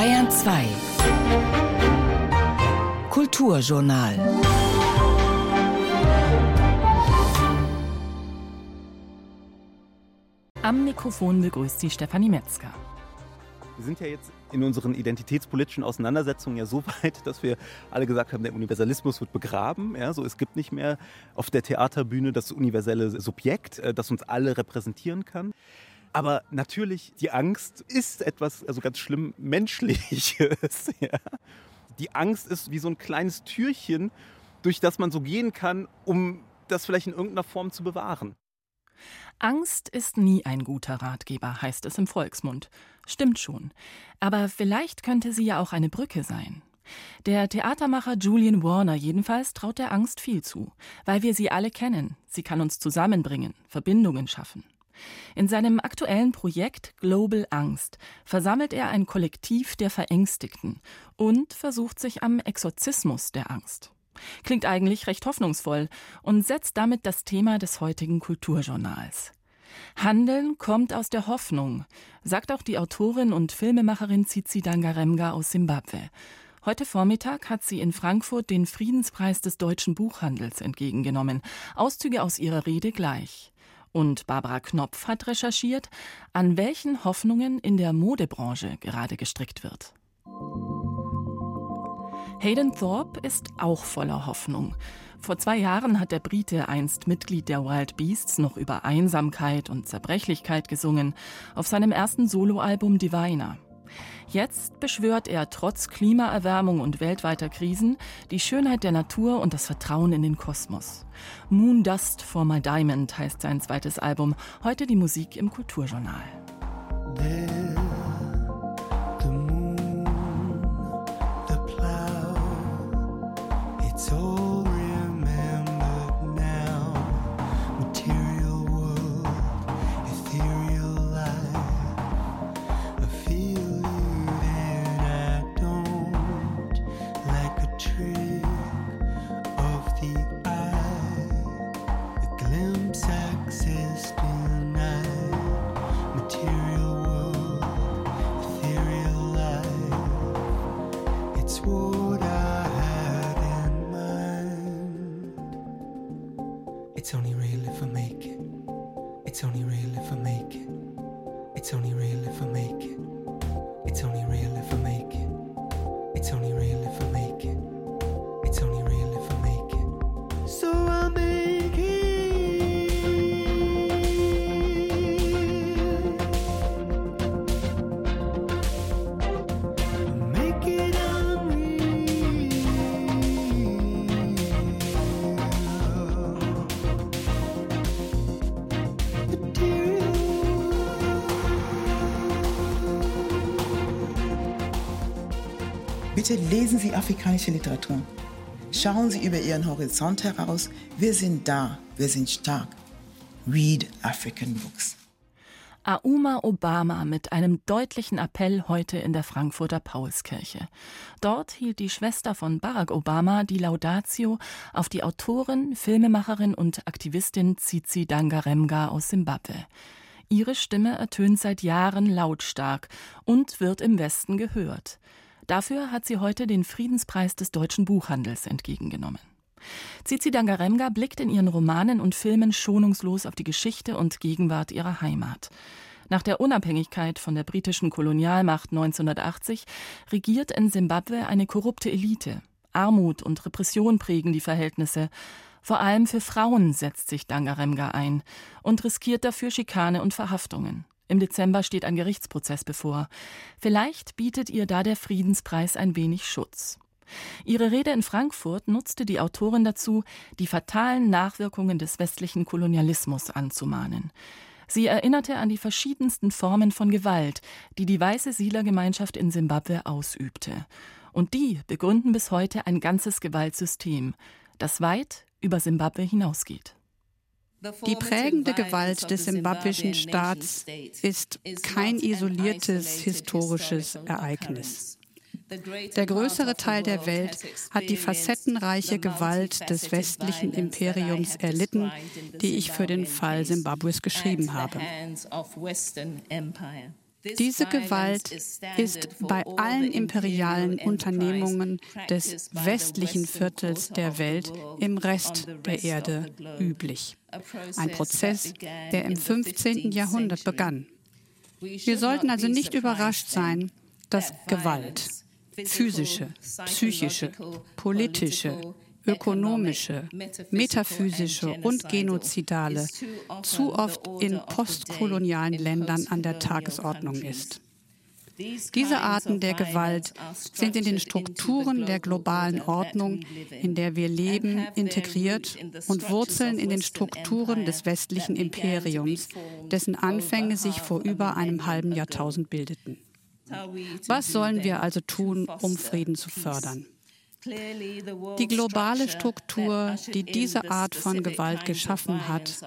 Bayern 2 Kulturjournal Am Mikrofon begrüßt sie Stefanie Metzger. Wir sind ja jetzt in unseren identitätspolitischen Auseinandersetzungen ja so weit, dass wir alle gesagt haben, der Universalismus wird begraben. Ja, so, es gibt nicht mehr auf der Theaterbühne das universelle Subjekt, äh, das uns alle repräsentieren kann. Aber natürlich, die Angst ist etwas, also ganz schlimm Menschliches. Ja. Die Angst ist wie so ein kleines Türchen, durch das man so gehen kann, um das vielleicht in irgendeiner Form zu bewahren. Angst ist nie ein guter Ratgeber, heißt es im Volksmund. Stimmt schon. Aber vielleicht könnte sie ja auch eine Brücke sein. Der Theatermacher Julian Warner jedenfalls traut der Angst viel zu, weil wir sie alle kennen. Sie kann uns zusammenbringen, Verbindungen schaffen. In seinem aktuellen Projekt Global Angst versammelt er ein Kollektiv der Verängstigten und versucht sich am Exorzismus der Angst. Klingt eigentlich recht hoffnungsvoll und setzt damit das Thema des heutigen Kulturjournals. Handeln kommt aus der Hoffnung, sagt auch die Autorin und Filmemacherin Tsitsi Dangaremga aus Simbabwe. Heute Vormittag hat sie in Frankfurt den Friedenspreis des deutschen Buchhandels entgegengenommen. Auszüge aus ihrer Rede gleich. Und Barbara Knopf hat recherchiert, an welchen Hoffnungen in der Modebranche gerade gestrickt wird. Hayden Thorpe ist auch voller Hoffnung. Vor zwei Jahren hat der Brite, einst Mitglied der Wild Beasts, noch über Einsamkeit und Zerbrechlichkeit gesungen, auf seinem ersten Soloalbum Diviner. Jetzt beschwört er trotz Klimaerwärmung und weltweiter Krisen die Schönheit der Natur und das Vertrauen in den Kosmos. Moon Dust for My Diamond heißt sein zweites Album. Heute die Musik im Kulturjournal. Bitte lesen Sie afrikanische Literatur. Schauen Sie über Ihren Horizont heraus. Wir sind da, wir sind stark. Read African Books. Auma Obama mit einem deutlichen Appell heute in der Frankfurter Paulskirche. Dort hielt die Schwester von Barack Obama die Laudatio auf die Autorin, Filmemacherin und Aktivistin Tsitsi Dangaremga aus Simbabwe. Ihre Stimme ertönt seit Jahren lautstark und wird im Westen gehört. Dafür hat sie heute den Friedenspreis des deutschen Buchhandels entgegengenommen. Zizi Dangaremga blickt in ihren Romanen und Filmen schonungslos auf die Geschichte und Gegenwart ihrer Heimat. Nach der Unabhängigkeit von der britischen Kolonialmacht 1980 regiert in Simbabwe eine korrupte Elite. Armut und Repression prägen die Verhältnisse. Vor allem für Frauen setzt sich Dangaremga ein und riskiert dafür Schikane und Verhaftungen. Im Dezember steht ein Gerichtsprozess bevor. Vielleicht bietet ihr da der Friedenspreis ein wenig Schutz. Ihre Rede in Frankfurt nutzte die Autorin dazu, die fatalen Nachwirkungen des westlichen Kolonialismus anzumahnen. Sie erinnerte an die verschiedensten Formen von Gewalt, die die weiße Siedlergemeinschaft in Simbabwe ausübte. Und die begründen bis heute ein ganzes Gewaltsystem, das weit über Simbabwe hinausgeht. Die prägende Gewalt des simbabwischen Staats ist kein isoliertes historisches Ereignis. Der größere Teil der Welt hat die facettenreiche Gewalt des westlichen Imperiums erlitten, die ich für den Fall Simbabwes geschrieben habe. Diese Gewalt ist bei allen imperialen Unternehmungen des westlichen Viertels der Welt im Rest der Erde üblich. Ein Prozess, der im 15. Jahrhundert begann. Wir sollten also nicht überrascht sein, dass Gewalt, physische, psychische, politische, ökonomische, metaphysische und genozidale zu oft in postkolonialen Ländern an der Tagesordnung ist. Diese Arten der Gewalt sind in den Strukturen der globalen Ordnung, in der wir leben, integriert und wurzeln in den Strukturen des westlichen Imperiums, dessen Anfänge sich vor über einem halben Jahrtausend bildeten. Was sollen wir also tun, um Frieden zu fördern? Die globale Struktur, die diese Art von Gewalt geschaffen hat,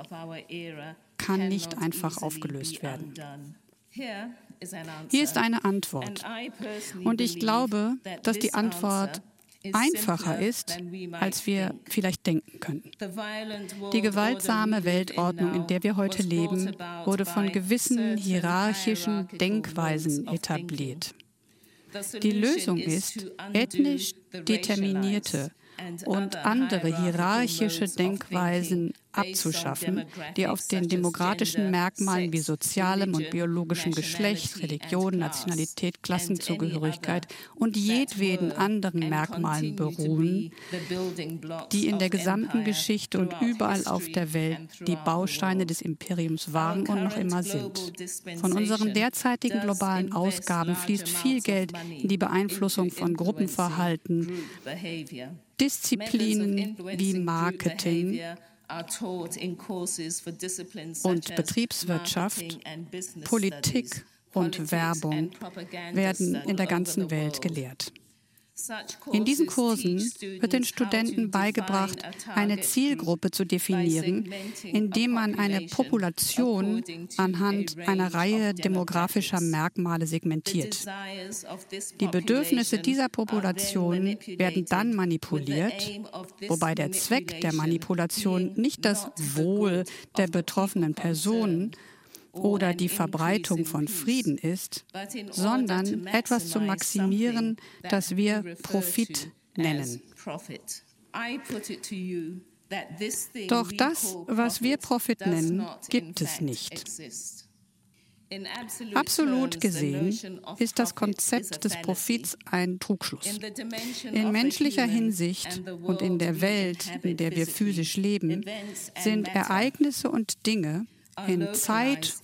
kann nicht einfach aufgelöst werden. Hier ist eine Antwort. Und ich glaube, dass die Antwort einfacher ist, als wir vielleicht denken können. Die gewaltsame Weltordnung, in der wir heute leben, wurde von gewissen hierarchischen Denkweisen etabliert. Die Lösung ist ethnisch determinierte und andere hierarchische Denkweisen abzuschaffen, die auf den demokratischen Merkmalen wie sozialem und biologischem Geschlecht, Religion, Nationalität, Klassenzugehörigkeit und jedweden anderen Merkmalen beruhen, die in der gesamten Geschichte und überall auf der Welt die Bausteine des Imperiums waren und noch immer sind. Von unseren derzeitigen globalen Ausgaben fließt viel Geld in die Beeinflussung von Gruppenverhalten, Disziplinen wie Marketing und Betriebswirtschaft, Politik und Werbung werden in der ganzen Welt gelehrt. In diesen Kursen wird den Studenten beigebracht, eine Zielgruppe zu definieren, indem man eine Population anhand einer Reihe demografischer Merkmale segmentiert. Die Bedürfnisse dieser Population werden dann manipuliert, wobei der Zweck der Manipulation nicht das Wohl der betroffenen Personen, oder die Verbreitung von Frieden ist, sondern etwas zu maximieren, das wir Profit nennen. Doch das, was wir Profit nennen, gibt es nicht. Absolut gesehen ist das Konzept des Profits ein Trugschluss. In menschlicher Hinsicht und in der Welt, in der wir physisch leben, sind Ereignisse und Dinge, in Zeit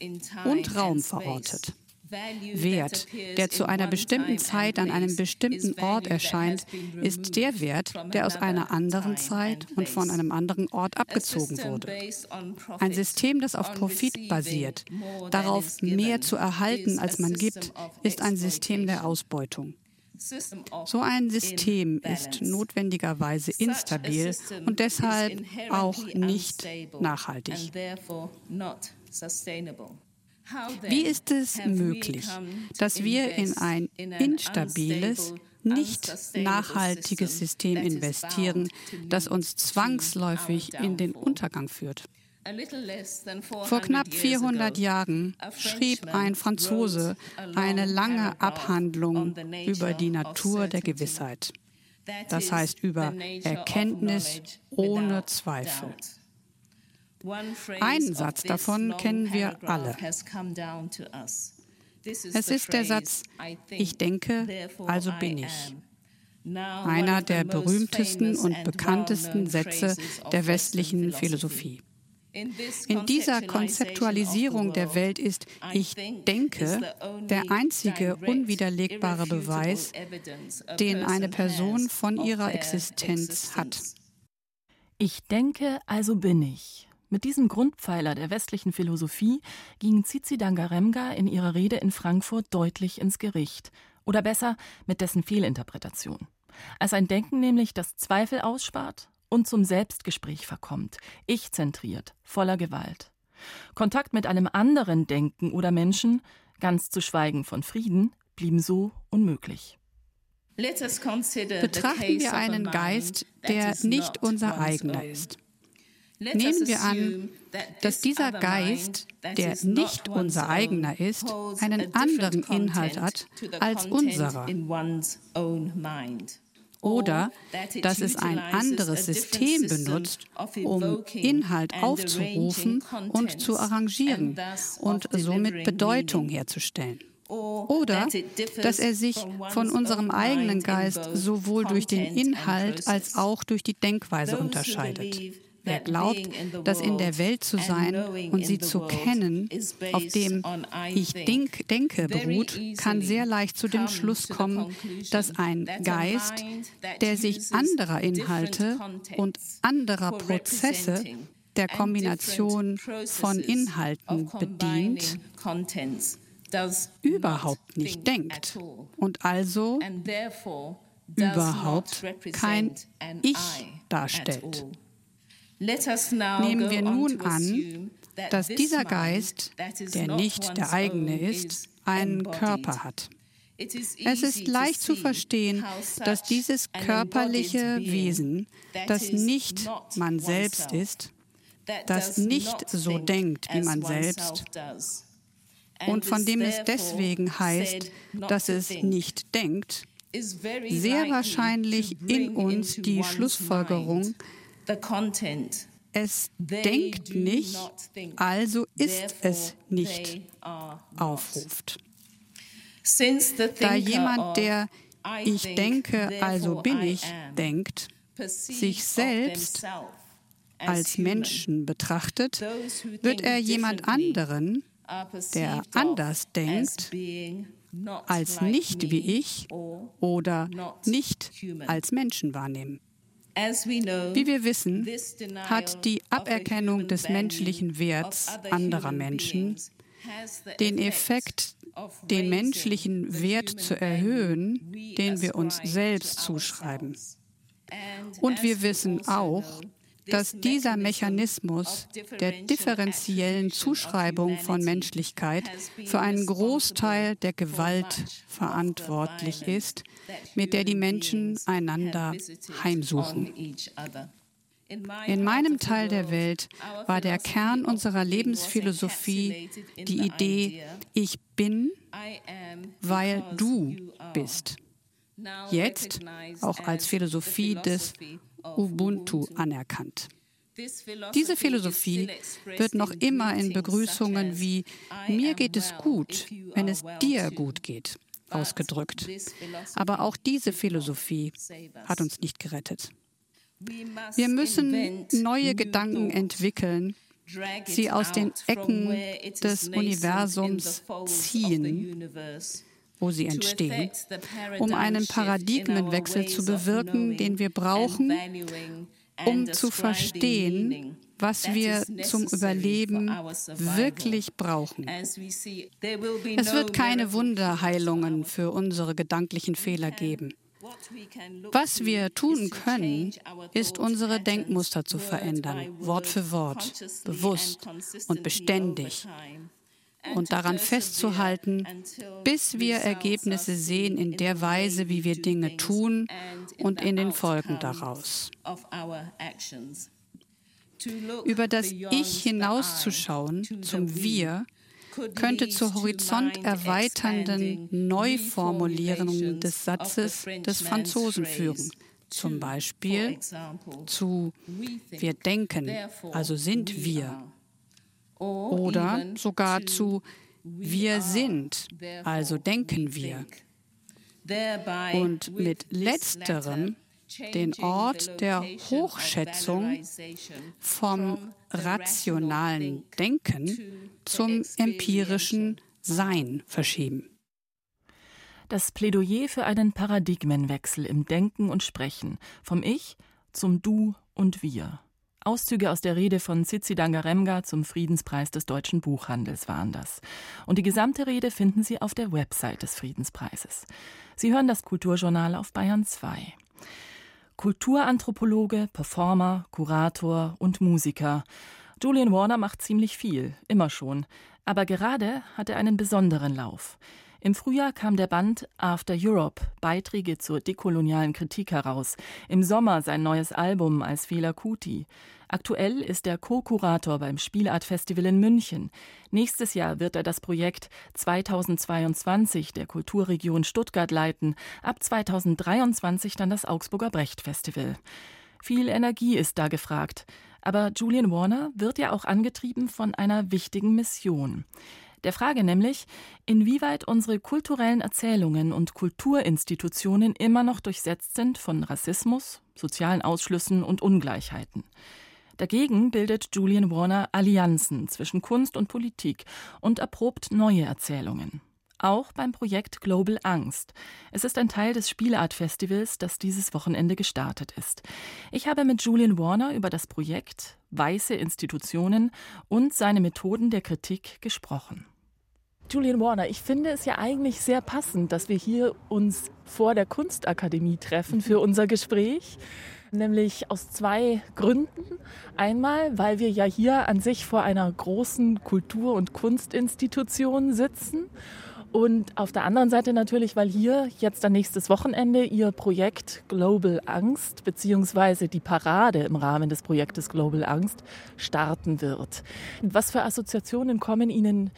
und Raum verortet. Wert, der zu einer bestimmten Zeit an einem bestimmten Ort erscheint, ist der Wert, der aus einer anderen Zeit und von einem anderen Ort abgezogen wurde. Ein System, das auf Profit basiert, darauf mehr zu erhalten, als man gibt, ist ein System der Ausbeutung. So ein System ist notwendigerweise instabil und deshalb auch nicht nachhaltig. Wie ist es möglich, dass wir in ein instabiles, nicht nachhaltiges System investieren, das uns zwangsläufig in den Untergang führt? Vor knapp 400 Jahren schrieb ein Franzose eine lange Abhandlung über die Natur der Gewissheit. Das heißt über Erkenntnis ohne Zweifel. Einen Satz davon kennen wir alle. Es ist der Satz, ich denke, also bin ich. Einer der berühmtesten und bekanntesten Sätze der westlichen Philosophie. In dieser Konzeptualisierung der Welt ist Ich denke der einzige unwiderlegbare Beweis, den eine Person von ihrer Existenz hat. Ich denke, also bin ich. Mit diesem Grundpfeiler der westlichen Philosophie ging Zizi Dangaremga in ihrer Rede in Frankfurt deutlich ins Gericht. Oder besser, mit dessen Fehlinterpretation. Als ein Denken nämlich das Zweifel ausspart und zum Selbstgespräch verkommt, ich-zentriert, voller Gewalt. Kontakt mit einem anderen Denken oder Menschen, ganz zu schweigen von Frieden, blieben so unmöglich. Betrachten wir einen Geist, der nicht unser eigener ist. Nehmen wir an, dass dieser Geist, der nicht unser eigener ist, einen anderen Inhalt hat als unserer. Oder dass es ein anderes System benutzt, um Inhalt aufzurufen und zu arrangieren und somit Bedeutung herzustellen. Oder dass er sich von unserem eigenen Geist sowohl durch den Inhalt als auch durch die Denkweise unterscheidet. Wer glaubt, dass in der Welt zu sein und sie zu kennen, auf dem ich denk, denke beruht, kann sehr leicht zu dem Schluss kommen, dass ein Geist, der sich anderer Inhalte und anderer Prozesse der Kombination von Inhalten bedient, überhaupt nicht denkt und also überhaupt kein Ich darstellt. Nehmen wir nun an, dass dieser Geist, der nicht der eigene ist, einen Körper hat. Es ist leicht zu verstehen, dass dieses körperliche Wesen, das nicht man selbst ist, das nicht so denkt wie man selbst. und von dem es deswegen heißt, dass es nicht denkt, sehr wahrscheinlich in uns die Schlussfolgerung es denkt nicht, also ist es nicht aufruft. Da jemand, der ich denke, also bin ich, denkt, sich selbst als Menschen betrachtet, wird er jemand anderen, der anders denkt, als nicht wie ich oder nicht als Menschen wahrnehmen. Wie wir wissen, hat die Aberkennung des menschlichen Werts anderer Menschen den Effekt, den menschlichen Wert zu erhöhen, den wir uns selbst zuschreiben. Und wir wissen auch, dass dieser Mechanismus der differenziellen Zuschreibung von Menschlichkeit für einen Großteil der Gewalt verantwortlich ist, mit der die Menschen einander heimsuchen. In meinem Teil der Welt war der Kern unserer Lebensphilosophie die Idee, ich bin, weil du bist. Jetzt, auch als Philosophie des Ubuntu anerkannt. Diese Philosophie wird noch immer in Begrüßungen wie mir geht es gut, wenn es dir gut geht ausgedrückt. Aber auch diese Philosophie hat uns nicht gerettet. Wir müssen neue Gedanken entwickeln, sie aus den Ecken des Universums ziehen wo sie entstehen, um einen Paradigmenwechsel zu bewirken, den wir brauchen, um zu verstehen, was wir zum Überleben wirklich brauchen. Es wird keine Wunderheilungen für unsere gedanklichen Fehler geben. Was wir tun können, ist unsere Denkmuster zu verändern, Wort für Wort, bewusst und beständig und daran festzuhalten, bis wir Ergebnisse sehen in der Weise, wie wir Dinge tun und in den Folgen daraus. Über das Ich hinauszuschauen zum Wir könnte zur horizont erweiternden Neuformulierung des Satzes des Franzosen führen. Zum Beispiel zu Wir denken, also sind wir oder sogar zu wir sind, also denken wir. Und mit letzterem den Ort der Hochschätzung vom rationalen Denken zum empirischen Sein verschieben. Das Plädoyer für einen Paradigmenwechsel im Denken und Sprechen vom Ich zum Du und Wir. Auszüge aus der Rede von Tsitsi Dangaremga zum Friedenspreis des deutschen Buchhandels waren das. Und die gesamte Rede finden Sie auf der Website des Friedenspreises. Sie hören das Kulturjournal auf Bayern 2. Kulturanthropologe, Performer, Kurator und Musiker. Julian Warner macht ziemlich viel, immer schon. Aber gerade hat er einen besonderen Lauf. Im Frühjahr kam der Band After Europe, Beiträge zur dekolonialen Kritik heraus. Im Sommer sein neues Album als Fela Kuti. Aktuell ist er Co-Kurator beim Spielart Festival in München. Nächstes Jahr wird er das Projekt 2022 der Kulturregion Stuttgart leiten, ab 2023 dann das Augsburger Brecht Festival. Viel Energie ist da gefragt. Aber Julian Warner wird ja auch angetrieben von einer wichtigen Mission. Der Frage nämlich, inwieweit unsere kulturellen Erzählungen und Kulturinstitutionen immer noch durchsetzt sind von Rassismus, sozialen Ausschlüssen und Ungleichheiten. Dagegen bildet Julian Warner Allianzen zwischen Kunst und Politik und erprobt neue Erzählungen. Auch beim Projekt Global Angst. Es ist ein Teil des Spielart-Festivals, das dieses Wochenende gestartet ist. Ich habe mit Julian Warner über das Projekt, weiße Institutionen und seine Methoden der Kritik gesprochen. Julian Warner, ich finde es ja eigentlich sehr passend, dass wir hier uns vor der Kunstakademie treffen für unser Gespräch. Nämlich aus zwei Gründen. Einmal, weil wir ja hier an sich vor einer großen Kultur- und Kunstinstitution sitzen. Und auf der anderen Seite natürlich, weil hier jetzt dann nächstes Wochenende Ihr Projekt Global Angst beziehungsweise die Parade im Rahmen des Projektes Global Angst starten wird. Was für Assoziationen kommen Ihnen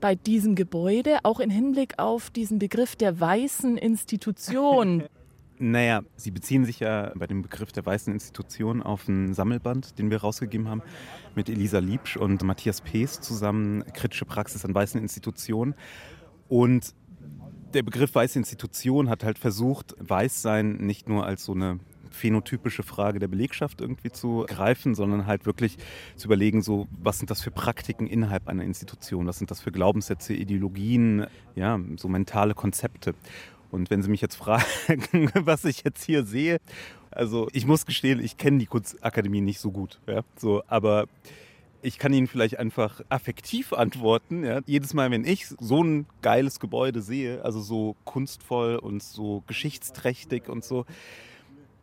bei diesem Gebäude, auch im Hinblick auf diesen Begriff der weißen Institution. Naja, Sie beziehen sich ja bei dem Begriff der weißen Institution auf einen Sammelband, den wir rausgegeben haben, mit Elisa Liebsch und Matthias Pees zusammen, Kritische Praxis an weißen Institutionen. Und der Begriff weiße Institution hat halt versucht, Weißsein nicht nur als so eine phänotypische Frage der Belegschaft irgendwie zu greifen, sondern halt wirklich zu überlegen, so was sind das für Praktiken innerhalb einer Institution, was sind das für Glaubenssätze, Ideologien, ja, so mentale Konzepte. Und wenn Sie mich jetzt fragen, was ich jetzt hier sehe, also ich muss gestehen, ich kenne die Kunstakademie nicht so gut, ja, so, aber ich kann Ihnen vielleicht einfach affektiv antworten. Ja. Jedes Mal, wenn ich so ein geiles Gebäude sehe, also so kunstvoll und so geschichtsträchtig und so,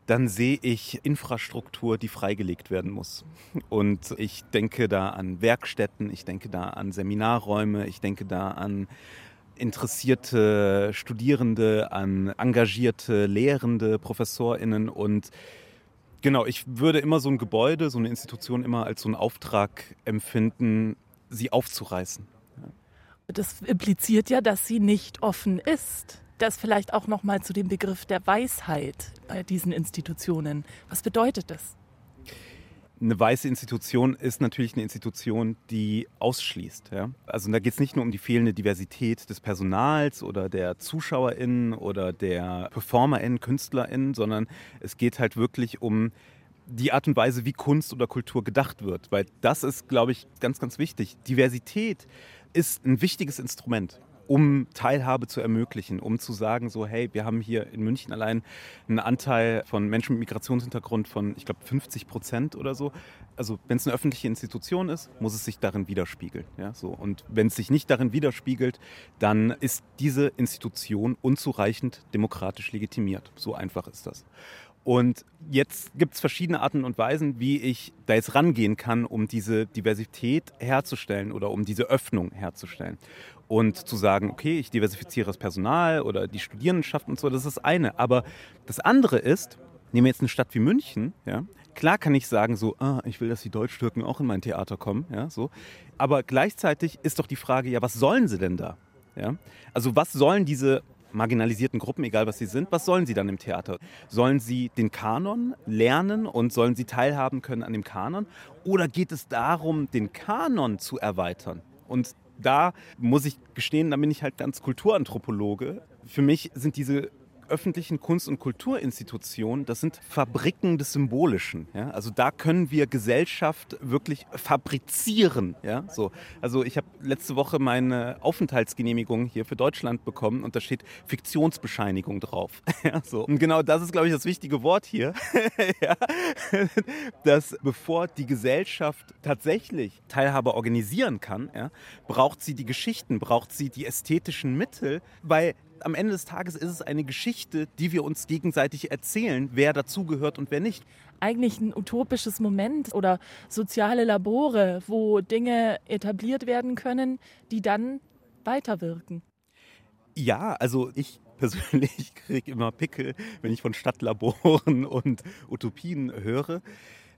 dann sehe ich Infrastruktur, die freigelegt werden muss. Und ich denke da an Werkstätten, ich denke da an Seminarräume, ich denke da an interessierte Studierende, an engagierte Lehrende, Professorinnen und genau, ich würde immer so ein Gebäude, so eine Institution immer als so einen Auftrag empfinden, sie aufzureißen. Das impliziert ja, dass sie nicht offen ist das vielleicht auch noch mal zu dem Begriff der Weisheit bei diesen Institutionen. Was bedeutet das? Eine weiße Institution ist natürlich eine Institution, die ausschließt. Ja? Also da geht es nicht nur um die fehlende Diversität des Personals oder der ZuschauerInnen oder der PerformerInnen, KünstlerInnen, sondern es geht halt wirklich um die Art und Weise, wie Kunst oder Kultur gedacht wird. Weil das ist, glaube ich, ganz, ganz wichtig. Diversität ist ein wichtiges Instrument um Teilhabe zu ermöglichen, um zu sagen, so hey, wir haben hier in München allein einen Anteil von Menschen mit Migrationshintergrund von, ich glaube, 50 Prozent oder so. Also wenn es eine öffentliche Institution ist, muss es sich darin widerspiegeln. Ja, so. Und wenn es sich nicht darin widerspiegelt, dann ist diese Institution unzureichend demokratisch legitimiert. So einfach ist das. Und jetzt gibt es verschiedene Arten und Weisen, wie ich da jetzt rangehen kann, um diese Diversität herzustellen oder um diese Öffnung herzustellen und zu sagen, okay, ich diversifiziere das Personal oder die Studierendenschaft und so, das ist das eine. Aber das andere ist, nehmen wir jetzt eine Stadt wie München, ja, klar kann ich sagen so, ah, ich will, dass die Deutsch-Türken auch in mein Theater kommen, ja, so. Aber gleichzeitig ist doch die Frage, ja, was sollen sie denn da? Ja? Also was sollen diese marginalisierten Gruppen, egal was sie sind, was sollen sie dann im Theater? Sollen sie den Kanon lernen und sollen sie teilhaben können an dem Kanon? Oder geht es darum, den Kanon zu erweitern? Und da muss ich gestehen, da bin ich halt ganz Kulturanthropologe. Für mich sind diese öffentlichen Kunst- und Kulturinstitutionen, das sind Fabriken des Symbolischen. Ja? Also da können wir Gesellschaft wirklich fabrizieren. Ja? So. Also ich habe letzte Woche meine Aufenthaltsgenehmigung hier für Deutschland bekommen und da steht Fiktionsbescheinigung drauf. ja? So. Und genau das ist, glaube ich, das wichtige Wort hier. ja? Dass bevor die Gesellschaft tatsächlich Teilhabe organisieren kann, ja, braucht sie die Geschichten, braucht sie die ästhetischen Mittel, weil am Ende des Tages ist es eine Geschichte, die wir uns gegenseitig erzählen, wer dazugehört und wer nicht. Eigentlich ein utopisches Moment oder soziale Labore, wo Dinge etabliert werden können, die dann weiterwirken. Ja, also ich persönlich kriege immer Pickel, wenn ich von Stadtlaboren und Utopien höre,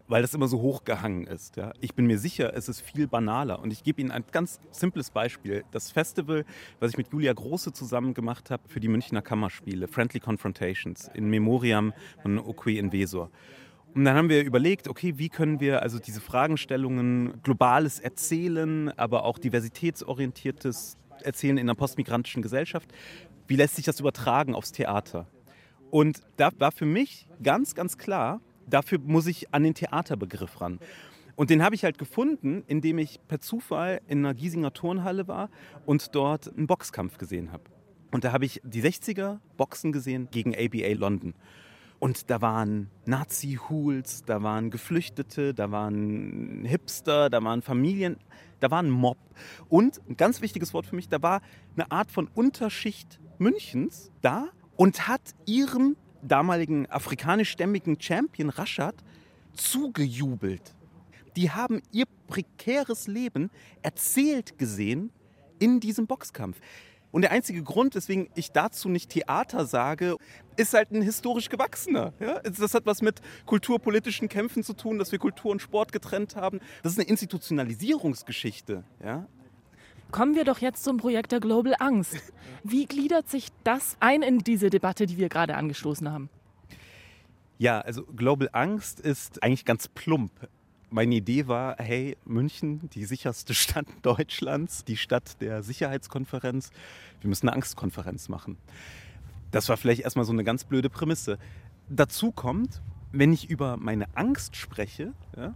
weil das immer so hochgehangen ist. Ja. Ich bin mir sicher, es ist viel banaler. Und ich gebe Ihnen ein ganz simples Beispiel. Das Festival, was ich mit Julia Große zusammen gemacht habe für die Münchner Kammerspiele, Friendly Confrontations, in Memoriam von Oqui Invesor. Und dann haben wir überlegt, okay, wie können wir also diese Fragestellungen, globales Erzählen, aber auch diversitätsorientiertes Erzählen in einer postmigrantischen Gesellschaft, wie lässt sich das übertragen aufs Theater? Und da war für mich ganz, ganz klar, dafür muss ich an den Theaterbegriff ran. Und den habe ich halt gefunden, indem ich per Zufall in einer Giesinger Turnhalle war und dort einen Boxkampf gesehen habe. Und da habe ich die 60er Boxen gesehen gegen ABA London. Und da waren Nazi-Hools, da waren Geflüchtete, da waren Hipster, da waren Familien, da war ein Mob. Und ein ganz wichtiges Wort für mich, da war eine Art von Unterschicht Münchens da und hat ihrem damaligen afrikanischstämmigen Champion Rashad zugejubelt. Die haben ihr prekäres Leben erzählt gesehen in diesem Boxkampf. Und der einzige Grund, weswegen ich dazu nicht Theater sage, ist halt ein historisch gewachsener. Ja? Das hat was mit kulturpolitischen Kämpfen zu tun, dass wir Kultur und Sport getrennt haben. Das ist eine Institutionalisierungsgeschichte. Ja? Kommen wir doch jetzt zum Projekt der Global Angst. Wie gliedert sich das ein in diese Debatte, die wir gerade angestoßen haben? Ja, also Global Angst ist eigentlich ganz plump. Meine Idee war, hey, München, die sicherste Stadt Deutschlands, die Stadt der Sicherheitskonferenz, wir müssen eine Angstkonferenz machen. Das war vielleicht erstmal so eine ganz blöde Prämisse. Dazu kommt, wenn ich über meine Angst spreche, ja,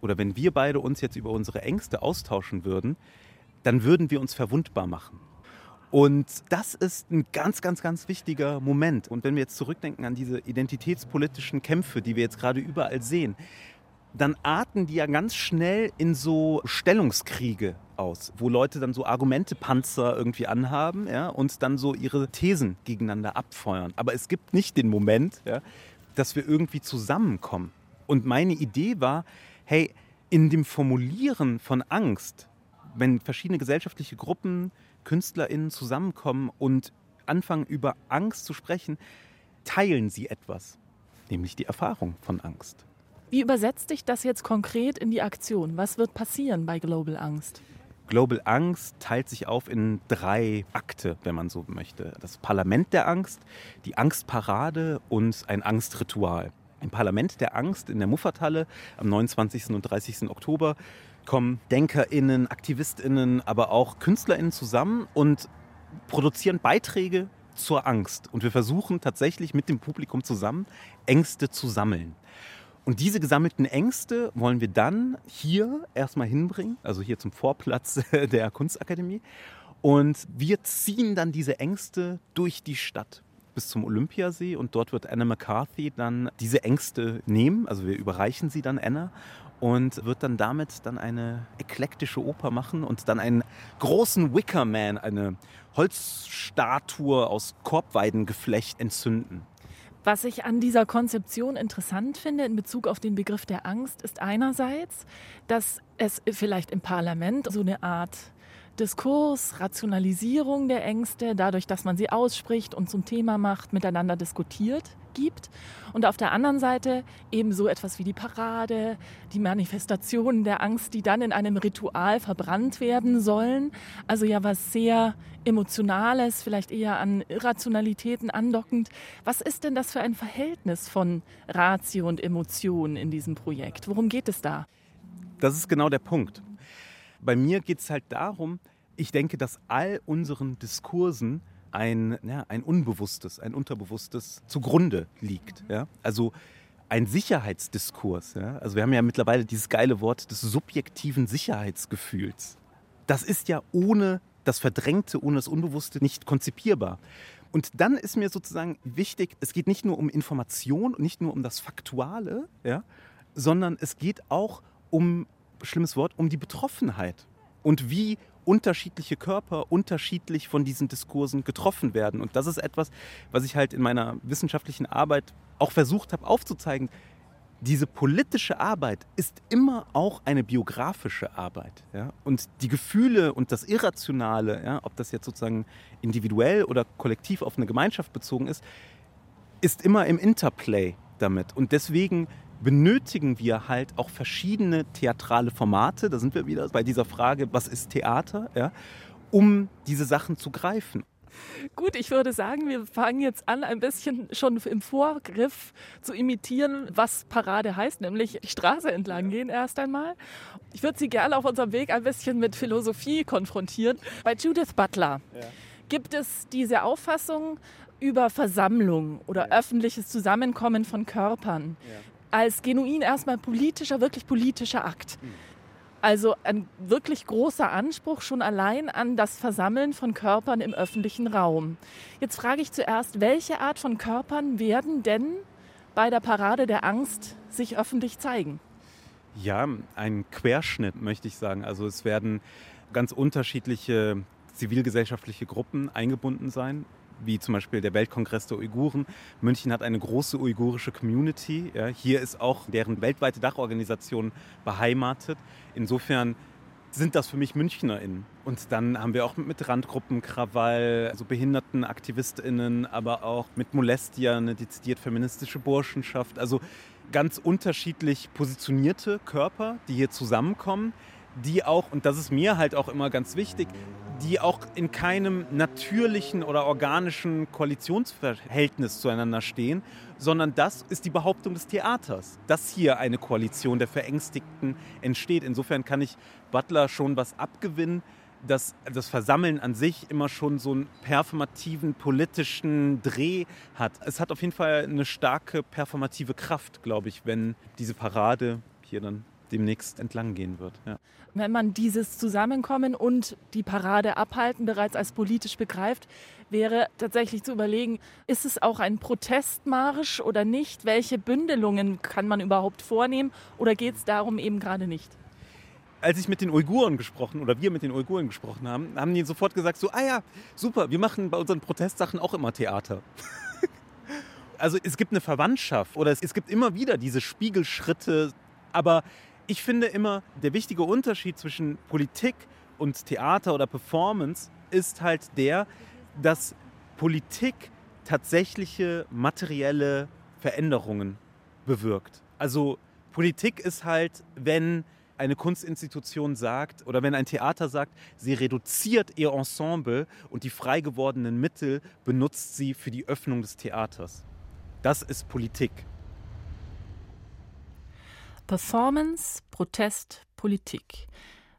oder wenn wir beide uns jetzt über unsere Ängste austauschen würden, dann würden wir uns verwundbar machen. Und das ist ein ganz, ganz, ganz wichtiger Moment. Und wenn wir jetzt zurückdenken an diese identitätspolitischen Kämpfe, die wir jetzt gerade überall sehen, dann arten die ja ganz schnell in so Stellungskriege aus, wo Leute dann so Argumentepanzer irgendwie anhaben ja, und dann so ihre Thesen gegeneinander abfeuern. Aber es gibt nicht den Moment, ja, dass wir irgendwie zusammenkommen. Und meine Idee war, hey, in dem Formulieren von Angst wenn verschiedene gesellschaftliche Gruppen, KünstlerInnen zusammenkommen und anfangen über Angst zu sprechen, teilen sie etwas, nämlich die Erfahrung von Angst. Wie übersetzt sich das jetzt konkret in die Aktion? Was wird passieren bei Global Angst? Global Angst teilt sich auf in drei Akte, wenn man so möchte. Das Parlament der Angst, die Angstparade und ein Angstritual. Im Parlament der Angst in der Muffathalle am 29. und 30. Oktober kommen DenkerInnen, AktivistInnen, aber auch KünstlerInnen zusammen und produzieren Beiträge zur Angst. Und wir versuchen tatsächlich mit dem Publikum zusammen Ängste zu sammeln. Und diese gesammelten Ängste wollen wir dann hier erstmal hinbringen, also hier zum Vorplatz der Kunstakademie. Und wir ziehen dann diese Ängste durch die Stadt bis zum Olympiasee und dort wird Anna McCarthy dann diese Ängste nehmen, also wir überreichen sie dann Anna und wird dann damit dann eine eklektische Oper machen und dann einen großen Wickerman, eine Holzstatue aus Korbweidengeflecht entzünden. Was ich an dieser Konzeption interessant finde in Bezug auf den Begriff der Angst, ist einerseits, dass es vielleicht im Parlament so eine Art Diskurs, Rationalisierung der Ängste, dadurch, dass man sie ausspricht und zum Thema macht, miteinander diskutiert gibt. Und auf der anderen Seite eben so etwas wie die Parade, die Manifestationen der Angst, die dann in einem Ritual verbrannt werden sollen. Also ja was sehr Emotionales, vielleicht eher an Irrationalitäten andockend. Was ist denn das für ein Verhältnis von Ratio und Emotion in diesem Projekt? Worum geht es da? Das ist genau der Punkt. Bei mir geht es halt darum, ich denke, dass all unseren Diskursen ein, ja, ein Unbewusstes, ein Unterbewusstes zugrunde liegt. Ja? Also ein Sicherheitsdiskurs. Ja? Also wir haben ja mittlerweile dieses geile Wort des subjektiven Sicherheitsgefühls. Das ist ja ohne das Verdrängte, ohne das Unbewusste nicht konzipierbar. Und dann ist mir sozusagen wichtig, es geht nicht nur um Information, nicht nur um das Faktuale, ja, sondern es geht auch um schlimmes Wort, um die Betroffenheit und wie unterschiedliche Körper unterschiedlich von diesen Diskursen getroffen werden. Und das ist etwas, was ich halt in meiner wissenschaftlichen Arbeit auch versucht habe aufzuzeigen. diese politische Arbeit ist immer auch eine biografische Arbeit. Ja? Und die Gefühle und das Irrationale, ja, ob das jetzt sozusagen individuell oder kollektiv auf eine Gemeinschaft bezogen ist, ist immer im Interplay damit. Und deswegen benötigen wir halt auch verschiedene theatrale Formate, da sind wir wieder bei dieser Frage, was ist Theater, ja, um diese Sachen zu greifen. Gut, ich würde sagen, wir fangen jetzt an, ein bisschen schon im Vorgriff zu imitieren, was Parade heißt, nämlich die Straße entlang gehen erst einmal. Ich würde Sie gerne auf unserem Weg ein bisschen mit Philosophie konfrontieren. Bei Judith Butler ja. gibt es diese Auffassung über Versammlung oder ja. öffentliches Zusammenkommen von Körpern ja. Als genuin erstmal politischer, wirklich politischer Akt. Also ein wirklich großer Anspruch schon allein an das Versammeln von Körpern im öffentlichen Raum. Jetzt frage ich zuerst, welche Art von Körpern werden denn bei der Parade der Angst sich öffentlich zeigen? Ja, ein Querschnitt möchte ich sagen. Also es werden ganz unterschiedliche zivilgesellschaftliche Gruppen eingebunden sein wie zum Beispiel der Weltkongress der Uiguren. München hat eine große uigurische Community. Ja. Hier ist auch deren weltweite Dachorganisation beheimatet. Insofern sind das für mich MünchnerInnen. Und dann haben wir auch mit Randgruppen Krawall, also BehindertenaktivistInnen, aber auch mit Molestia eine dezidiert feministische Burschenschaft. Also ganz unterschiedlich positionierte Körper, die hier zusammenkommen, die auch, und das ist mir halt auch immer ganz wichtig, die auch in keinem natürlichen oder organischen Koalitionsverhältnis zueinander stehen, sondern das ist die Behauptung des Theaters, dass hier eine Koalition der Verängstigten entsteht. Insofern kann ich Butler schon was abgewinnen, dass das Versammeln an sich immer schon so einen performativen politischen Dreh hat. Es hat auf jeden Fall eine starke performative Kraft, glaube ich, wenn diese Parade hier dann demnächst entlang gehen wird. Ja. Wenn man dieses Zusammenkommen und die Parade abhalten bereits als politisch begreift, wäre tatsächlich zu überlegen, ist es auch ein Protestmarsch oder nicht? Welche Bündelungen kann man überhaupt vornehmen oder geht es darum eben gerade nicht? als ich mit den Uiguren gesprochen oder wir mit den Uiguren gesprochen haben, haben die sofort gesagt so, ah ja, super, wir machen bei unseren Protestsachen auch immer Theater. also es gibt eine Verwandtschaft oder es, gibt immer wieder diese Spiegelschritte, aber ich finde immer, der wichtige Unterschied zwischen Politik und Theater oder Performance ist halt der, dass Politik tatsächliche materielle Veränderungen bewirkt. Also Politik ist halt, wenn eine Kunstinstitution sagt oder wenn ein Theater sagt, sie reduziert ihr Ensemble und die frei gewordenen Mittel benutzt sie für die Öffnung des Theaters. Das ist Politik. Performance, Protest, Politik.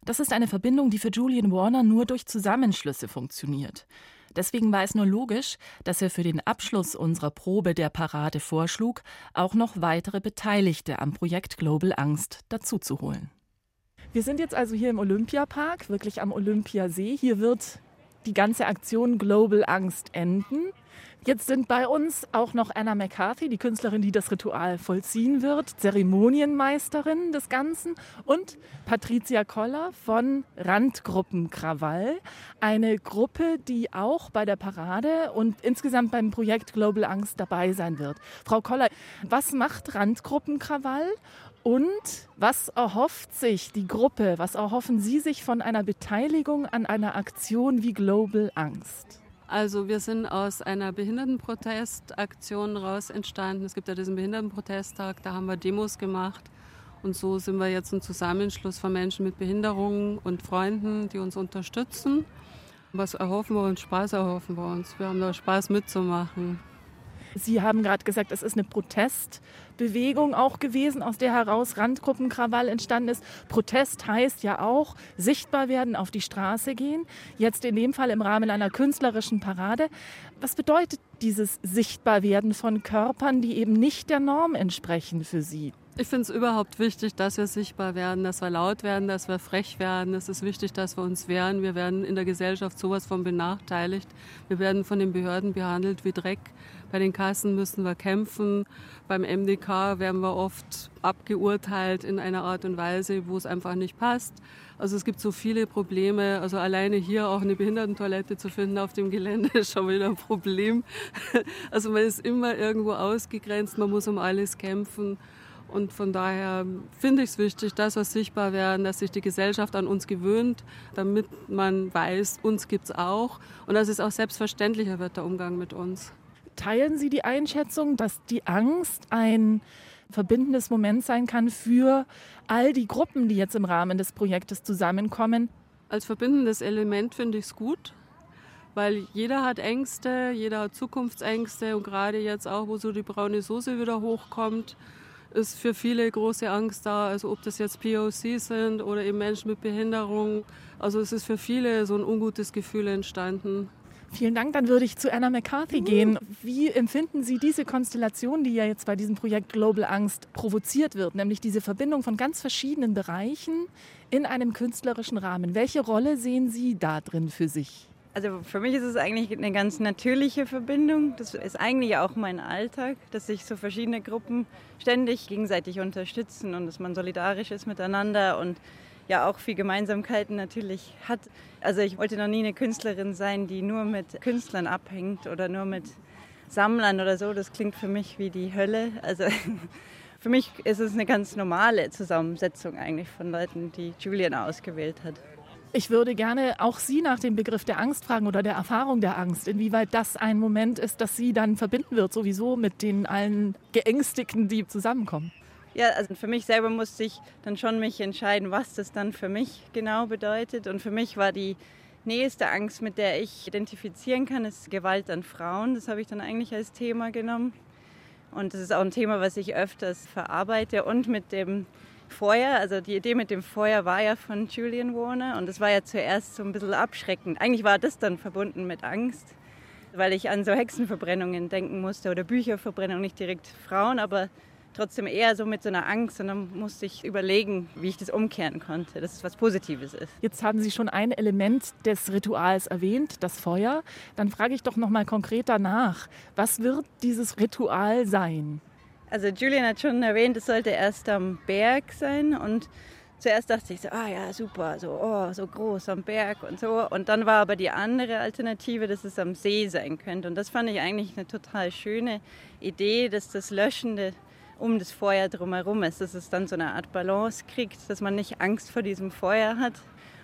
Das ist eine Verbindung, die für Julian Warner nur durch Zusammenschlüsse funktioniert. Deswegen war es nur logisch, dass er für den Abschluss unserer Probe der Parade vorschlug, auch noch weitere Beteiligte am Projekt Global Angst dazuzuholen. Wir sind jetzt also hier im Olympiapark, wirklich am Olympiasee. Hier wird die ganze Aktion Global Angst enden. Jetzt sind bei uns auch noch Anna McCarthy, die Künstlerin, die das Ritual vollziehen wird, Zeremonienmeisterin des Ganzen und Patricia Koller von Randgruppen Krawall, eine Gruppe, die auch bei der Parade und insgesamt beim Projekt Global Angst dabei sein wird. Frau Koller, was macht Randgruppen Krawall und was erhofft sich die Gruppe, was erhoffen Sie sich von einer Beteiligung an einer Aktion wie Global Angst? Also wir sind aus einer Behindertenprotestaktion raus entstanden. Es gibt ja diesen Behindertenprotesttag, da haben wir Demos gemacht. Und so sind wir jetzt ein Zusammenschluss von Menschen mit Behinderungen und Freunden, die uns unterstützen. Was erhoffen wir uns? Spaß erhoffen wir uns. Wir haben da Spaß mitzumachen. Sie haben gerade gesagt, es ist eine Protestbewegung auch gewesen, aus der heraus Randgruppenkrawall entstanden ist. Protest heißt ja auch sichtbar werden, auf die Straße gehen. Jetzt in dem Fall im Rahmen einer künstlerischen Parade. Was bedeutet dieses Sichtbarwerden von Körpern, die eben nicht der Norm entsprechen für Sie? Ich finde es überhaupt wichtig, dass wir sichtbar werden, dass wir laut werden, dass wir frech werden. Es ist wichtig, dass wir uns wehren. Wir werden in der Gesellschaft sowas von benachteiligt. Wir werden von den Behörden behandelt wie Dreck. Bei den Kassen müssen wir kämpfen. Beim MDK werden wir oft abgeurteilt in einer Art und Weise, wo es einfach nicht passt. Also es gibt so viele Probleme. Also alleine hier auch eine Behindertentoilette zu finden auf dem Gelände ist schon wieder ein Problem. Also man ist immer irgendwo ausgegrenzt, man muss um alles kämpfen. Und von daher finde ich es wichtig, dass wir sichtbar werden, dass sich die Gesellschaft an uns gewöhnt, damit man weiß, uns gibt es auch und dass es auch selbstverständlicher wird, der Umgang mit uns. Teilen Sie die Einschätzung, dass die Angst ein verbindendes Moment sein kann für all die Gruppen, die jetzt im Rahmen des Projektes zusammenkommen? Als verbindendes Element finde ich es gut, weil jeder hat Ängste, jeder hat Zukunftsängste und gerade jetzt auch, wo so die braune Soße wieder hochkommt, ist für viele große Angst da. Also ob das jetzt POC sind oder eben Menschen mit Behinderung. Also es ist für viele so ein ungutes Gefühl entstanden. Vielen Dank. Dann würde ich zu Anna McCarthy gehen. Wie empfinden Sie diese Konstellation, die ja jetzt bei diesem Projekt Global Angst provoziert wird, nämlich diese Verbindung von ganz verschiedenen Bereichen in einem künstlerischen Rahmen? Welche Rolle sehen Sie da drin für sich? Also für mich ist es eigentlich eine ganz natürliche Verbindung. Das ist eigentlich auch mein Alltag, dass sich so verschiedene Gruppen ständig gegenseitig unterstützen und dass man solidarisch ist miteinander und ja auch viel Gemeinsamkeiten natürlich hat. Also ich wollte noch nie eine Künstlerin sein, die nur mit Künstlern abhängt oder nur mit Sammlern oder so. Das klingt für mich wie die Hölle. Also für mich ist es eine ganz normale Zusammensetzung eigentlich von Leuten, die Julian ausgewählt hat. Ich würde gerne auch Sie nach dem Begriff der Angst fragen oder der Erfahrung der Angst, inwieweit das ein Moment ist, das Sie dann verbinden wird, sowieso mit den allen Geängstigten, die zusammenkommen. Ja, also für mich selber musste ich dann schon mich entscheiden, was das dann für mich genau bedeutet. Und für mich war die nächste Angst, mit der ich identifizieren kann, ist Gewalt an Frauen. Das habe ich dann eigentlich als Thema genommen. Und das ist auch ein Thema, was ich öfters verarbeite und mit dem Feuer, also die Idee mit dem Feuer war ja von Julian Warner und das war ja zuerst so ein bisschen abschreckend. Eigentlich war das dann verbunden mit Angst, weil ich an so Hexenverbrennungen denken musste oder Bücherverbrennung, nicht direkt Frauen, aber trotzdem eher so mit so einer Angst und dann musste ich überlegen, wie ich das umkehren konnte, dass es was Positives ist. Jetzt haben Sie schon ein Element des Rituals erwähnt, das Feuer. Dann frage ich doch noch mal konkreter nach. Was wird dieses Ritual sein? Also Julian hat schon erwähnt, es sollte erst am Berg sein und zuerst dachte ich so, ah ja, super, so, oh, so groß am Berg und so. Und dann war aber die andere Alternative, dass es am See sein könnte. Und das fand ich eigentlich eine total schöne Idee, dass das Löschende um das Feuer drumherum ist, dass es dann so eine Art Balance kriegt, dass man nicht Angst vor diesem Feuer hat.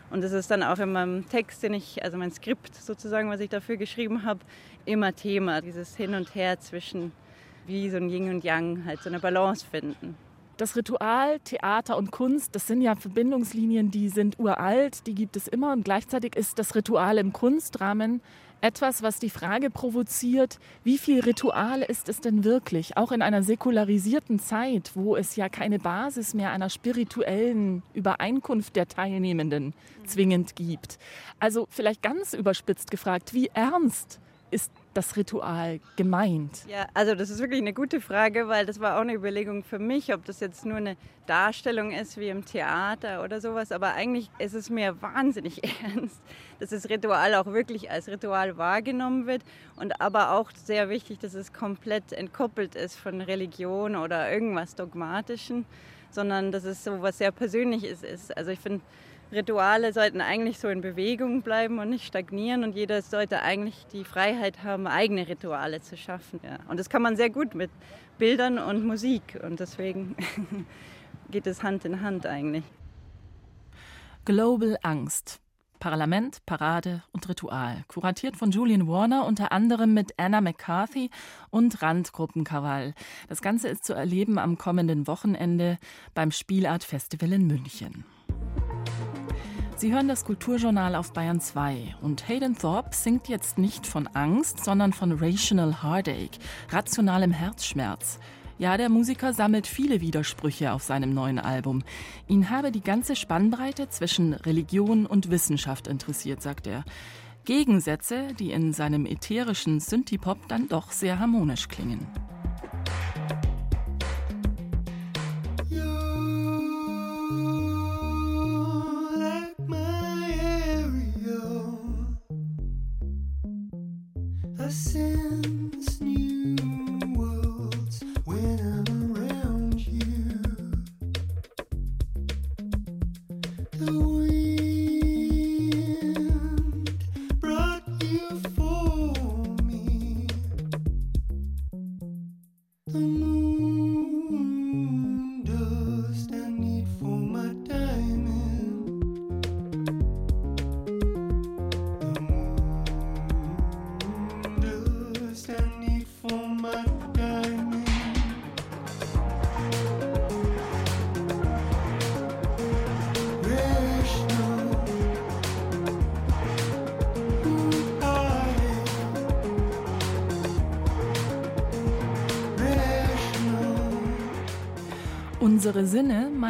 Und das ist dann auch in meinem Text, den ich, also mein Skript sozusagen, was ich dafür geschrieben habe, immer Thema, dieses Hin und Her zwischen wie so ein Yin und Yang, halt so eine Balance finden. Das Ritual, Theater und Kunst, das sind ja Verbindungslinien, die sind uralt, die gibt es immer und gleichzeitig ist das Ritual im Kunstrahmen etwas, was die Frage provoziert, wie viel Ritual ist es denn wirklich, auch in einer säkularisierten Zeit, wo es ja keine Basis mehr einer spirituellen Übereinkunft der Teilnehmenden zwingend gibt. Also vielleicht ganz überspitzt gefragt, wie ernst ist das Ritual gemeint? Ja, also das ist wirklich eine gute Frage, weil das war auch eine Überlegung für mich, ob das jetzt nur eine Darstellung ist wie im Theater oder sowas. Aber eigentlich ist es mir wahnsinnig ernst, dass das Ritual auch wirklich als Ritual wahrgenommen wird und aber auch sehr wichtig, dass es komplett entkoppelt ist von Religion oder irgendwas Dogmatischen, sondern dass es so was sehr Persönliches ist. Also ich finde, Rituale sollten eigentlich so in Bewegung bleiben und nicht stagnieren und jeder sollte eigentlich die Freiheit haben, eigene Rituale zu schaffen. Ja. Und das kann man sehr gut mit Bildern und Musik und deswegen geht es Hand in Hand eigentlich. Global Angst. Parlament, Parade und Ritual. Kuratiert von Julian Warner, unter anderem mit Anna McCarthy und Randgruppenkrawall. Das Ganze ist zu erleben am kommenden Wochenende beim Spielart Festival in München. Sie hören das Kulturjournal auf Bayern 2 und Hayden Thorpe singt jetzt nicht von Angst, sondern von Rational Heartache, rationalem Herzschmerz. Ja, der Musiker sammelt viele Widersprüche auf seinem neuen Album. Ihn habe die ganze Spannbreite zwischen Religion und Wissenschaft interessiert, sagt er. Gegensätze, die in seinem ätherischen Synthie-Pop dann doch sehr harmonisch klingen.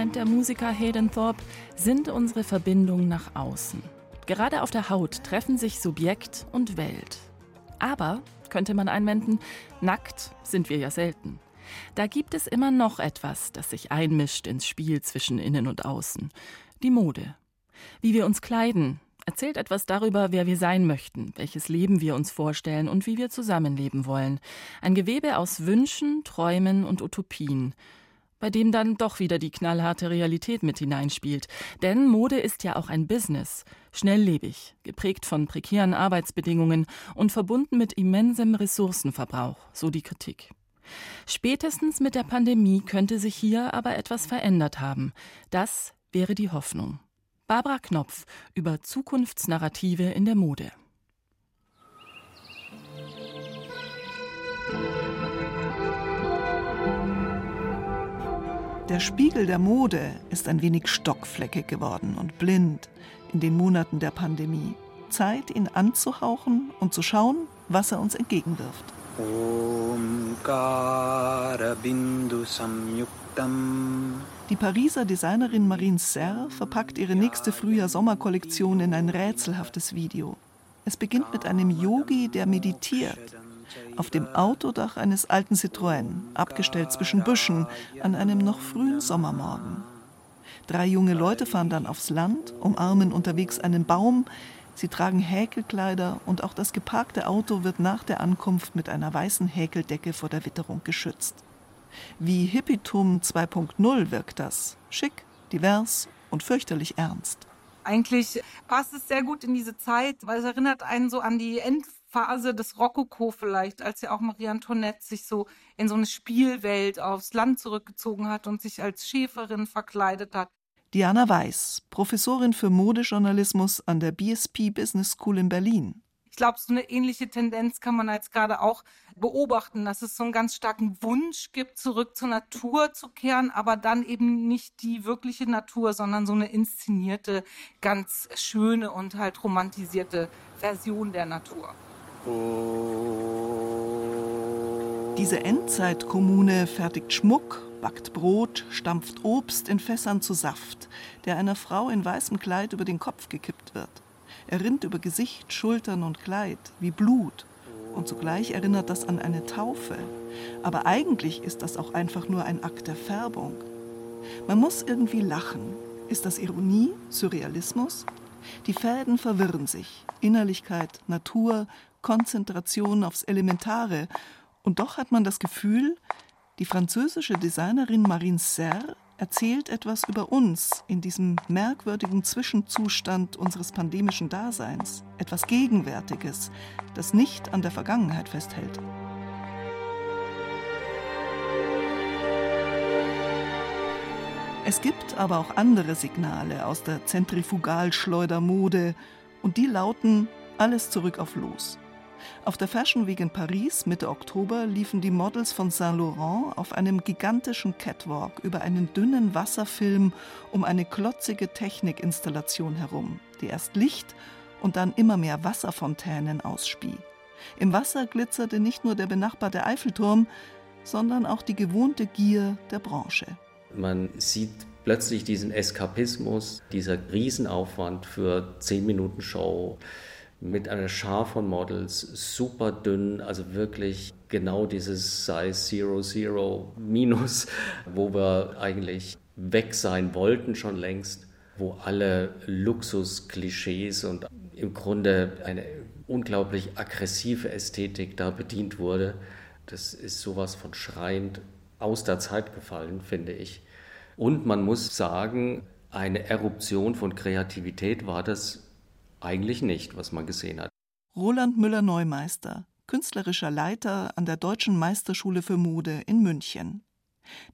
Meint der Musiker Hayden Thorpe, sind unsere Verbindung nach außen. Gerade auf der Haut treffen sich Subjekt und Welt. Aber, könnte man einwenden, nackt sind wir ja selten. Da gibt es immer noch etwas, das sich einmischt ins Spiel zwischen innen und außen. Die Mode. Wie wir uns kleiden, erzählt etwas darüber, wer wir sein möchten, welches Leben wir uns vorstellen und wie wir zusammenleben wollen. Ein Gewebe aus Wünschen, Träumen und Utopien bei dem dann doch wieder die knallharte Realität mit hineinspielt. Denn Mode ist ja auch ein Business, schnelllebig, geprägt von prekären Arbeitsbedingungen und verbunden mit immensem Ressourcenverbrauch, so die Kritik. Spätestens mit der Pandemie könnte sich hier aber etwas verändert haben. Das wäre die Hoffnung. Barbara Knopf über Zukunftsnarrative in der Mode. Der Spiegel der Mode ist ein wenig stockfleckig geworden und blind in den Monaten der Pandemie. Zeit, ihn anzuhauchen und zu schauen, was er uns entgegenwirft. Die Pariser Designerin Marine Serre verpackt ihre nächste Frühjahr-Sommerkollektion in ein rätselhaftes Video. Es beginnt mit einem Yogi, der meditiert auf dem Autodach eines alten Citroën, abgestellt zwischen Büschen, an einem noch frühen Sommermorgen. Drei junge Leute fahren dann aufs Land, umarmen unterwegs einen Baum, sie tragen Häkelkleider und auch das geparkte Auto wird nach der Ankunft mit einer weißen Häkeldecke vor der Witterung geschützt. Wie Hippietum 2.0 wirkt das. Schick, divers und fürchterlich ernst. Eigentlich passt es sehr gut in diese Zeit, weil es erinnert einen so an die End Phase des Rokoko vielleicht, als ja auch Marie Antoinette sich so in so eine Spielwelt aufs Land zurückgezogen hat und sich als Schäferin verkleidet hat. Diana Weiß, Professorin für Modejournalismus an der BSP Business School in Berlin. Ich glaube, so eine ähnliche Tendenz kann man jetzt gerade auch beobachten, dass es so einen ganz starken Wunsch gibt, zurück zur Natur zu kehren, aber dann eben nicht die wirkliche Natur, sondern so eine inszenierte, ganz schöne und halt romantisierte Version der Natur. Diese Endzeitkommune fertigt Schmuck, backt Brot, stampft Obst in Fässern zu Saft, der einer Frau in weißem Kleid über den Kopf gekippt wird. Er rinnt über Gesicht, Schultern und Kleid wie Blut. Und zugleich erinnert das an eine Taufe. Aber eigentlich ist das auch einfach nur ein Akt der Färbung. Man muss irgendwie lachen. Ist das Ironie, Surrealismus? Die Fäden verwirren sich. Innerlichkeit, Natur, Konzentration aufs Elementare. Und doch hat man das Gefühl, die französische Designerin Marine Serre erzählt etwas über uns in diesem merkwürdigen Zwischenzustand unseres pandemischen Daseins, etwas Gegenwärtiges, das nicht an der Vergangenheit festhält. Es gibt aber auch andere Signale aus der Zentrifugalschleudermode und die lauten alles zurück auf Los. Auf der Fashion Week in Paris Mitte Oktober liefen die Models von Saint Laurent auf einem gigantischen Catwalk über einen dünnen Wasserfilm um eine klotzige Technikinstallation herum, die erst Licht und dann immer mehr Wasserfontänen ausspie. Im Wasser glitzerte nicht nur der benachbarte Eiffelturm, sondern auch die gewohnte Gier der Branche. Man sieht plötzlich diesen Eskapismus, dieser Riesenaufwand für 10 Minuten Show mit einer Schar von Models, super dünn, also wirklich genau dieses Size Zero Zero Minus, wo wir eigentlich weg sein wollten schon längst, wo alle Luxusklischees und im Grunde eine unglaublich aggressive Ästhetik da bedient wurde. Das ist sowas von schreiend aus der Zeit gefallen, finde ich. Und man muss sagen, eine Eruption von Kreativität war das eigentlich nicht, was man gesehen hat. Roland Müller-Neumeister, künstlerischer Leiter an der Deutschen Meisterschule für Mode in München.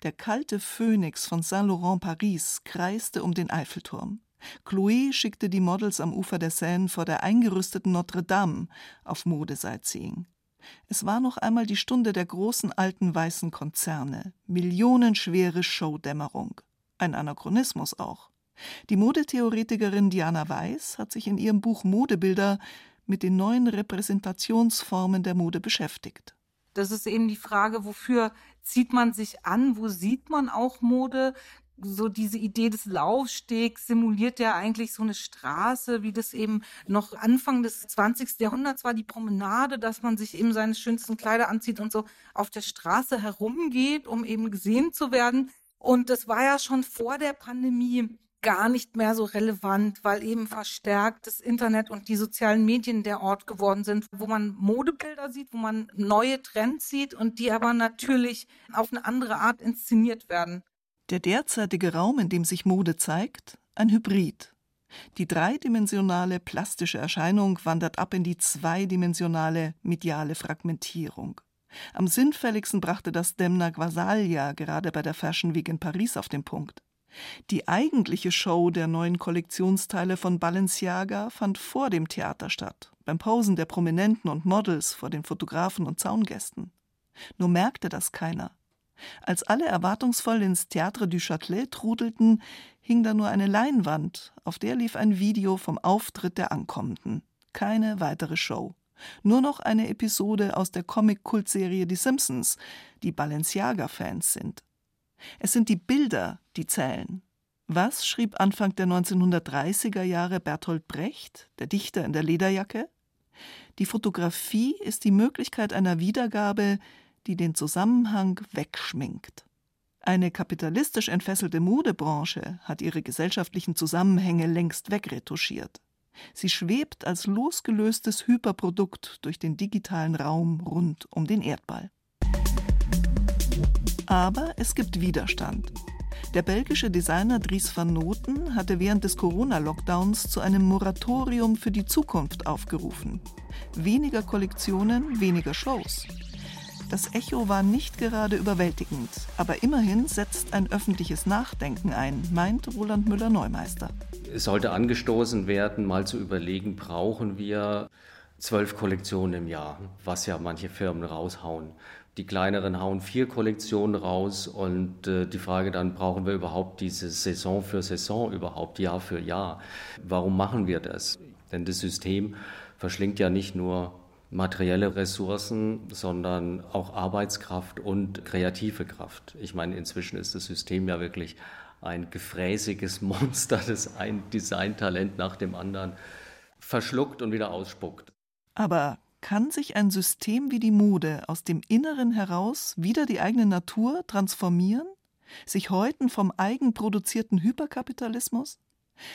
Der kalte Phönix von Saint-Laurent Paris kreiste um den Eiffelturm. Chloé schickte die Models am Ufer der Seine vor der eingerüsteten Notre Dame auf Modesightseeing. Es war noch einmal die Stunde der großen alten weißen Konzerne, millionenschwere Showdämmerung. Ein Anachronismus auch. Die Modetheoretikerin Diana Weiß hat sich in ihrem Buch Modebilder mit den neuen Repräsentationsformen der Mode beschäftigt. Das ist eben die Frage, wofür zieht man sich an, wo sieht man auch Mode? So diese Idee des Laufstegs simuliert ja eigentlich so eine Straße, wie das eben noch Anfang des 20. Jahrhunderts war, die Promenade, dass man sich eben seine schönsten Kleider anzieht und so auf der Straße herumgeht, um eben gesehen zu werden. Und das war ja schon vor der Pandemie gar nicht mehr so relevant, weil eben verstärkt das Internet und die sozialen Medien der Ort geworden sind, wo man Modebilder sieht, wo man neue Trends sieht und die aber natürlich auf eine andere Art inszeniert werden. Der derzeitige Raum, in dem sich Mode zeigt, ein Hybrid. Die dreidimensionale plastische Erscheinung wandert ab in die zweidimensionale mediale Fragmentierung. Am sinnfälligsten brachte das Demna Gvasalia gerade bei der Fashion Week in Paris auf den Punkt. Die eigentliche Show der neuen Kollektionsteile von Balenciaga fand vor dem Theater statt, beim Posen der Prominenten und Models vor den Fotografen und Zaungästen. Nur merkte das keiner. Als alle erwartungsvoll ins Théâtre du Châtelet trudelten, hing da nur eine Leinwand, auf der lief ein Video vom Auftritt der Ankommenden. Keine weitere Show. Nur noch eine Episode aus der Comic-Kultserie Die Simpsons, die Balenciaga-Fans sind. Es sind die Bilder, die zählen. Was schrieb Anfang der 1930er Jahre Bertolt Brecht, der Dichter in der Lederjacke? Die Fotografie ist die Möglichkeit einer Wiedergabe, die den Zusammenhang wegschminkt. Eine kapitalistisch entfesselte Modebranche hat ihre gesellschaftlichen Zusammenhänge längst wegretuschiert. Sie schwebt als losgelöstes Hyperprodukt durch den digitalen Raum rund um den Erdball. Aber es gibt Widerstand. Der belgische Designer Dries van Noten hatte während des Corona-Lockdowns zu einem Moratorium für die Zukunft aufgerufen. Weniger Kollektionen, weniger Shows. Das Echo war nicht gerade überwältigend, aber immerhin setzt ein öffentliches Nachdenken ein, meint Roland Müller-Neumeister. Es sollte angestoßen werden, mal zu überlegen, brauchen wir zwölf Kollektionen im Jahr, was ja manche Firmen raushauen. Die kleineren hauen vier Kollektionen raus und äh, die Frage dann, brauchen wir überhaupt diese Saison für Saison, überhaupt Jahr für Jahr? Warum machen wir das? Denn das System verschlingt ja nicht nur materielle Ressourcen, sondern auch Arbeitskraft und kreative Kraft. Ich meine, inzwischen ist das System ja wirklich ein gefräßiges Monster, das ein Designtalent nach dem anderen verschluckt und wieder ausspuckt. Aber kann sich ein System wie die Mode aus dem Inneren heraus wieder die eigene Natur transformieren? Sich häuten vom eigenproduzierten Hyperkapitalismus?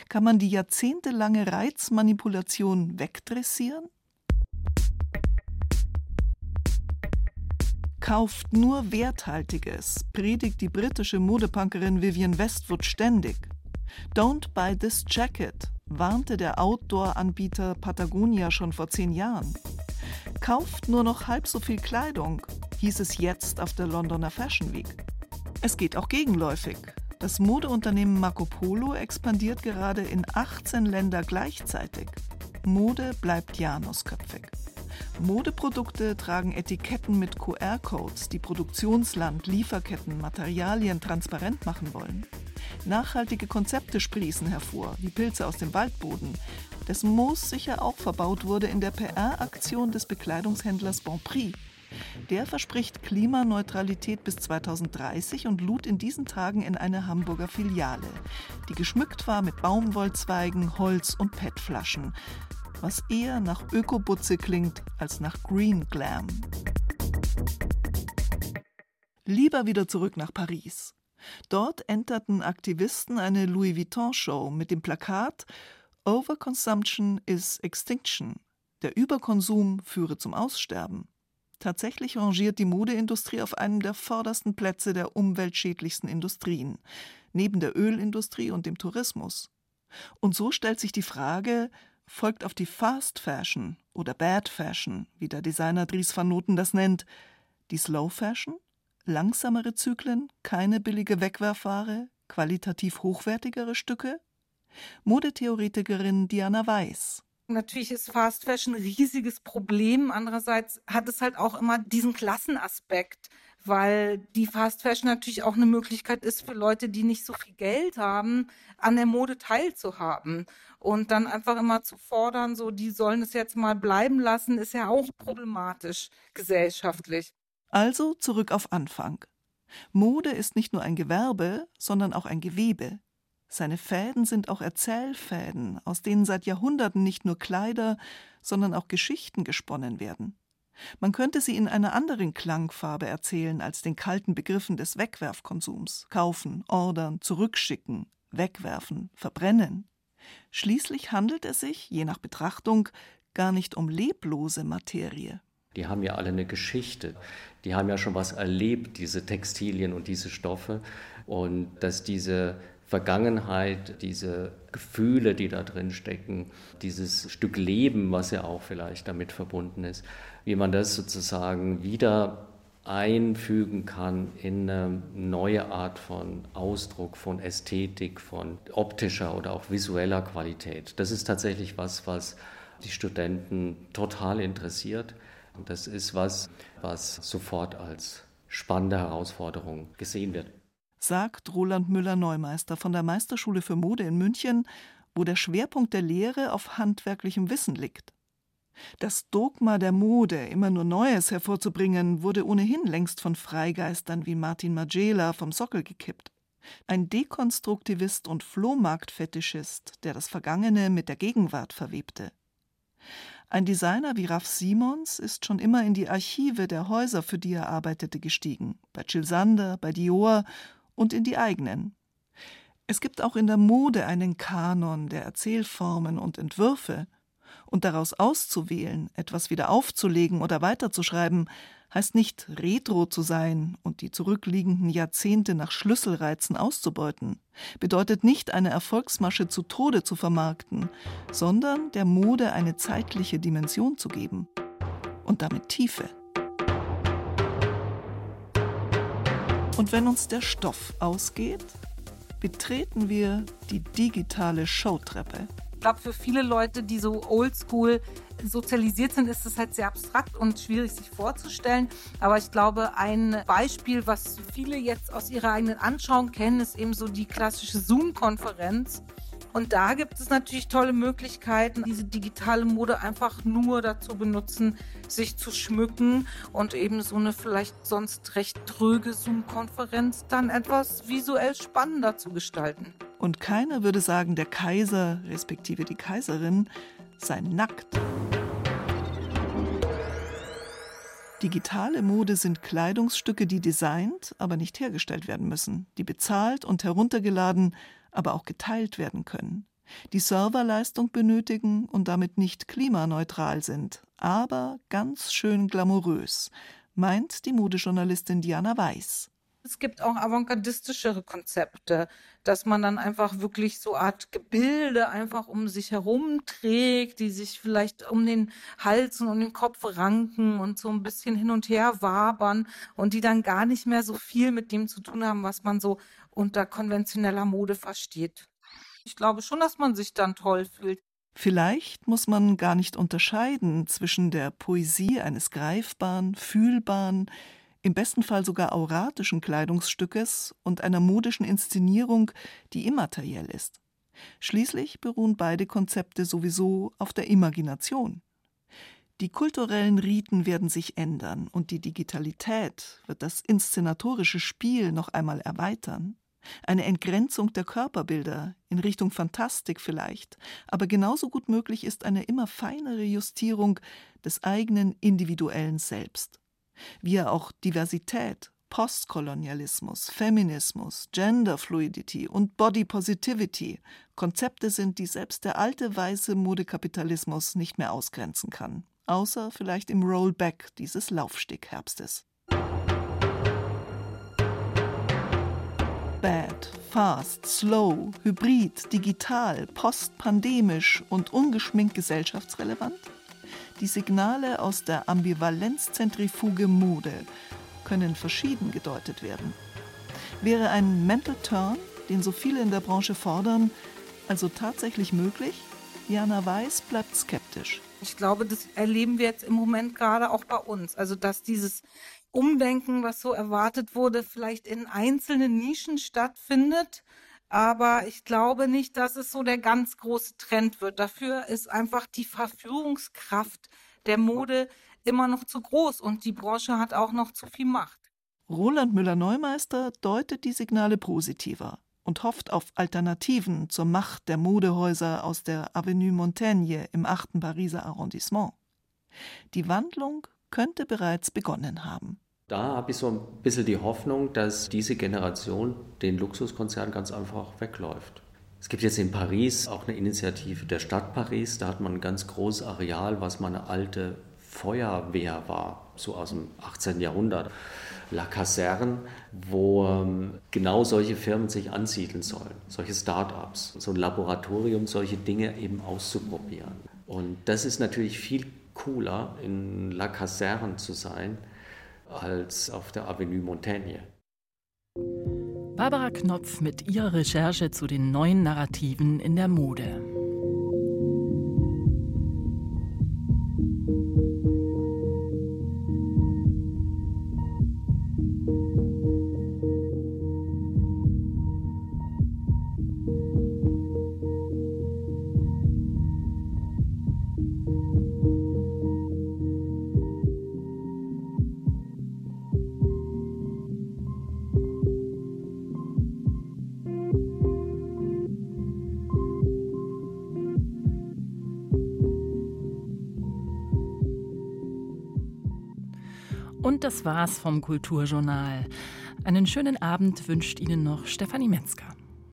Kann man die jahrzehntelange Reizmanipulation wegdressieren? Kauft nur Werthaltiges, predigt die britische Modepunkerin Vivian Westwood ständig. Don't buy this jacket, warnte der Outdoor-Anbieter Patagonia schon vor zehn Jahren. Kauft nur noch halb so viel Kleidung, hieß es jetzt auf der Londoner Fashion Week. Es geht auch gegenläufig. Das Modeunternehmen Marco Polo expandiert gerade in 18 Länder gleichzeitig. Mode bleibt janusköpfig. Modeprodukte tragen Etiketten mit QR-Codes, die Produktionsland, Lieferketten, Materialien transparent machen wollen. Nachhaltige Konzepte sprießen hervor, wie Pilze aus dem Waldboden, dessen Moos sicher auch verbaut wurde in der PR-Aktion des Bekleidungshändlers Bonprix. Der verspricht Klimaneutralität bis 2030 und lud in diesen Tagen in eine Hamburger Filiale, die geschmückt war mit Baumwollzweigen, Holz und PET-Flaschen, was eher nach Ökobutze klingt als nach Green Glam. Lieber wieder zurück nach Paris. Dort enterten Aktivisten eine Louis Vuitton-Show mit dem Plakat Overconsumption is Extinction. Der Überkonsum führe zum Aussterben. Tatsächlich rangiert die Modeindustrie auf einem der vordersten Plätze der umweltschädlichsten Industrien, neben der Ölindustrie und dem Tourismus. Und so stellt sich die Frage, folgt auf die Fast Fashion oder Bad Fashion, wie der Designer Dries van Noten das nennt, die Slow Fashion? Langsamere Zyklen, keine billige Wegwerfware, qualitativ hochwertigere Stücke? Modetheoretikerin Diana Weiß. Natürlich ist Fast Fashion ein riesiges Problem. Andererseits hat es halt auch immer diesen Klassenaspekt, weil die Fast Fashion natürlich auch eine Möglichkeit ist für Leute, die nicht so viel Geld haben, an der Mode teilzuhaben. Und dann einfach immer zu fordern, so, die sollen es jetzt mal bleiben lassen, ist ja auch problematisch gesellschaftlich. Also zurück auf Anfang. Mode ist nicht nur ein Gewerbe, sondern auch ein Gewebe. Seine Fäden sind auch Erzählfäden, aus denen seit Jahrhunderten nicht nur Kleider, sondern auch Geschichten gesponnen werden. Man könnte sie in einer anderen Klangfarbe erzählen als den kalten Begriffen des Wegwerfkonsums kaufen, ordern, zurückschicken, wegwerfen, verbrennen. Schließlich handelt es sich, je nach Betrachtung, gar nicht um leblose Materie. Die haben ja alle eine Geschichte. Die haben ja schon was erlebt, diese Textilien und diese Stoffe. Und dass diese Vergangenheit, diese Gefühle, die da drin stecken, dieses Stück Leben, was ja auch vielleicht damit verbunden ist, wie man das sozusagen wieder einfügen kann in eine neue Art von Ausdruck, von Ästhetik, von optischer oder auch visueller Qualität. Das ist tatsächlich was, was die Studenten total interessiert. Das ist was, was sofort als spannende Herausforderung gesehen wird sagt Roland Müller-Neumeister von der Meisterschule für Mode in München, wo der Schwerpunkt der Lehre auf handwerklichem Wissen liegt. Das Dogma der Mode, immer nur Neues hervorzubringen, wurde ohnehin längst von Freigeistern wie Martin Magela vom Sockel gekippt. Ein Dekonstruktivist und Flohmarktfetischist, der das Vergangene mit der Gegenwart verwebte. Ein Designer wie Ralph Simons ist schon immer in die Archive der Häuser, für die er arbeitete, gestiegen. Bei Jill Sander, bei Dior und in die eigenen. Es gibt auch in der Mode einen Kanon der Erzählformen und Entwürfe, und daraus auszuwählen, etwas wieder aufzulegen oder weiterzuschreiben, heißt nicht retro zu sein und die zurückliegenden Jahrzehnte nach Schlüsselreizen auszubeuten, bedeutet nicht eine Erfolgsmasche zu Tode zu vermarkten, sondern der Mode eine zeitliche Dimension zu geben und damit Tiefe. Und wenn uns der Stoff ausgeht, betreten wir die digitale Showtreppe. Ich glaube, für viele Leute, die so oldschool sozialisiert sind, ist es halt sehr abstrakt und schwierig sich vorzustellen. Aber ich glaube, ein Beispiel, was viele jetzt aus ihrer eigenen Anschauung kennen, ist eben so die klassische Zoom-Konferenz und da gibt es natürlich tolle Möglichkeiten, diese digitale Mode einfach nur dazu benutzen, sich zu schmücken und eben so eine vielleicht sonst recht tröge Zoom-Konferenz dann etwas visuell spannender zu gestalten. Und keiner würde sagen, der Kaiser respektive die Kaiserin sei nackt. Digitale Mode sind Kleidungsstücke, die designt, aber nicht hergestellt werden müssen, die bezahlt und heruntergeladen aber auch geteilt werden können, die Serverleistung benötigen und damit nicht klimaneutral sind, aber ganz schön glamourös, meint die Modejournalistin Diana Weiß. Es gibt auch avantgardistischere Konzepte, dass man dann einfach wirklich so Art Gebilde einfach um sich herum trägt, die sich vielleicht um den Hals und um den Kopf ranken und so ein bisschen hin und her wabern und die dann gar nicht mehr so viel mit dem zu tun haben, was man so unter konventioneller Mode versteht. Ich glaube schon, dass man sich dann toll fühlt. Vielleicht muss man gar nicht unterscheiden zwischen der Poesie eines greifbaren, fühlbaren, im besten Fall sogar auratischen Kleidungsstückes und einer modischen Inszenierung, die immateriell ist. Schließlich beruhen beide Konzepte sowieso auf der Imagination. Die kulturellen Riten werden sich ändern und die Digitalität wird das inszenatorische Spiel noch einmal erweitern. Eine Entgrenzung der Körperbilder in Richtung Fantastik vielleicht, aber genauso gut möglich ist eine immer feinere Justierung des eigenen individuellen Selbst. Wie er auch Diversität, Postkolonialismus, Feminismus, Genderfluidity und Body Positivity Konzepte sind, die selbst der alte weiße Modekapitalismus nicht mehr ausgrenzen kann, außer vielleicht im Rollback dieses Laufstegherbstes. Bad, Fast, Slow, Hybrid, Digital, Postpandemisch und ungeschminkt gesellschaftsrelevant? Die Signale aus der Ambivalenzzentrifuge Mode können verschieden gedeutet werden. Wäre ein Mental Turn, den so viele in der Branche fordern, also tatsächlich möglich? Jana Weiß bleibt skeptisch. Ich glaube, das erleben wir jetzt im Moment gerade auch bei uns. Also, dass dieses Umdenken, was so erwartet wurde, vielleicht in einzelnen Nischen stattfindet. Aber ich glaube nicht, dass es so der ganz große Trend wird. Dafür ist einfach die Verführungskraft der Mode immer noch zu groß und die Branche hat auch noch zu viel Macht. Roland Müller-Neumeister deutet die Signale positiver und hofft auf Alternativen zur Macht der Modehäuser aus der Avenue Montaigne im 8. Pariser Arrondissement. Die Wandlung könnte bereits begonnen haben. Da habe ich so ein bisschen die Hoffnung, dass diese Generation den Luxuskonzern ganz einfach wegläuft. Es gibt jetzt in Paris auch eine Initiative der Stadt Paris. Da hat man ein ganz großes Areal, was mal eine alte Feuerwehr war, so aus dem 18. Jahrhundert. La Caserne, wo ähm, genau solche Firmen sich ansiedeln sollen, solche Start-ups, so ein Laboratorium, solche Dinge eben auszuprobieren. Und das ist natürlich viel cooler, in La Caserne zu sein, als auf der Avenue Montaigne. Barbara Knopf mit ihrer Recherche zu den neuen Narrativen in der Mode. Das war's vom Kulturjournal. Einen schönen Abend wünscht Ihnen noch Stefanie Metzger.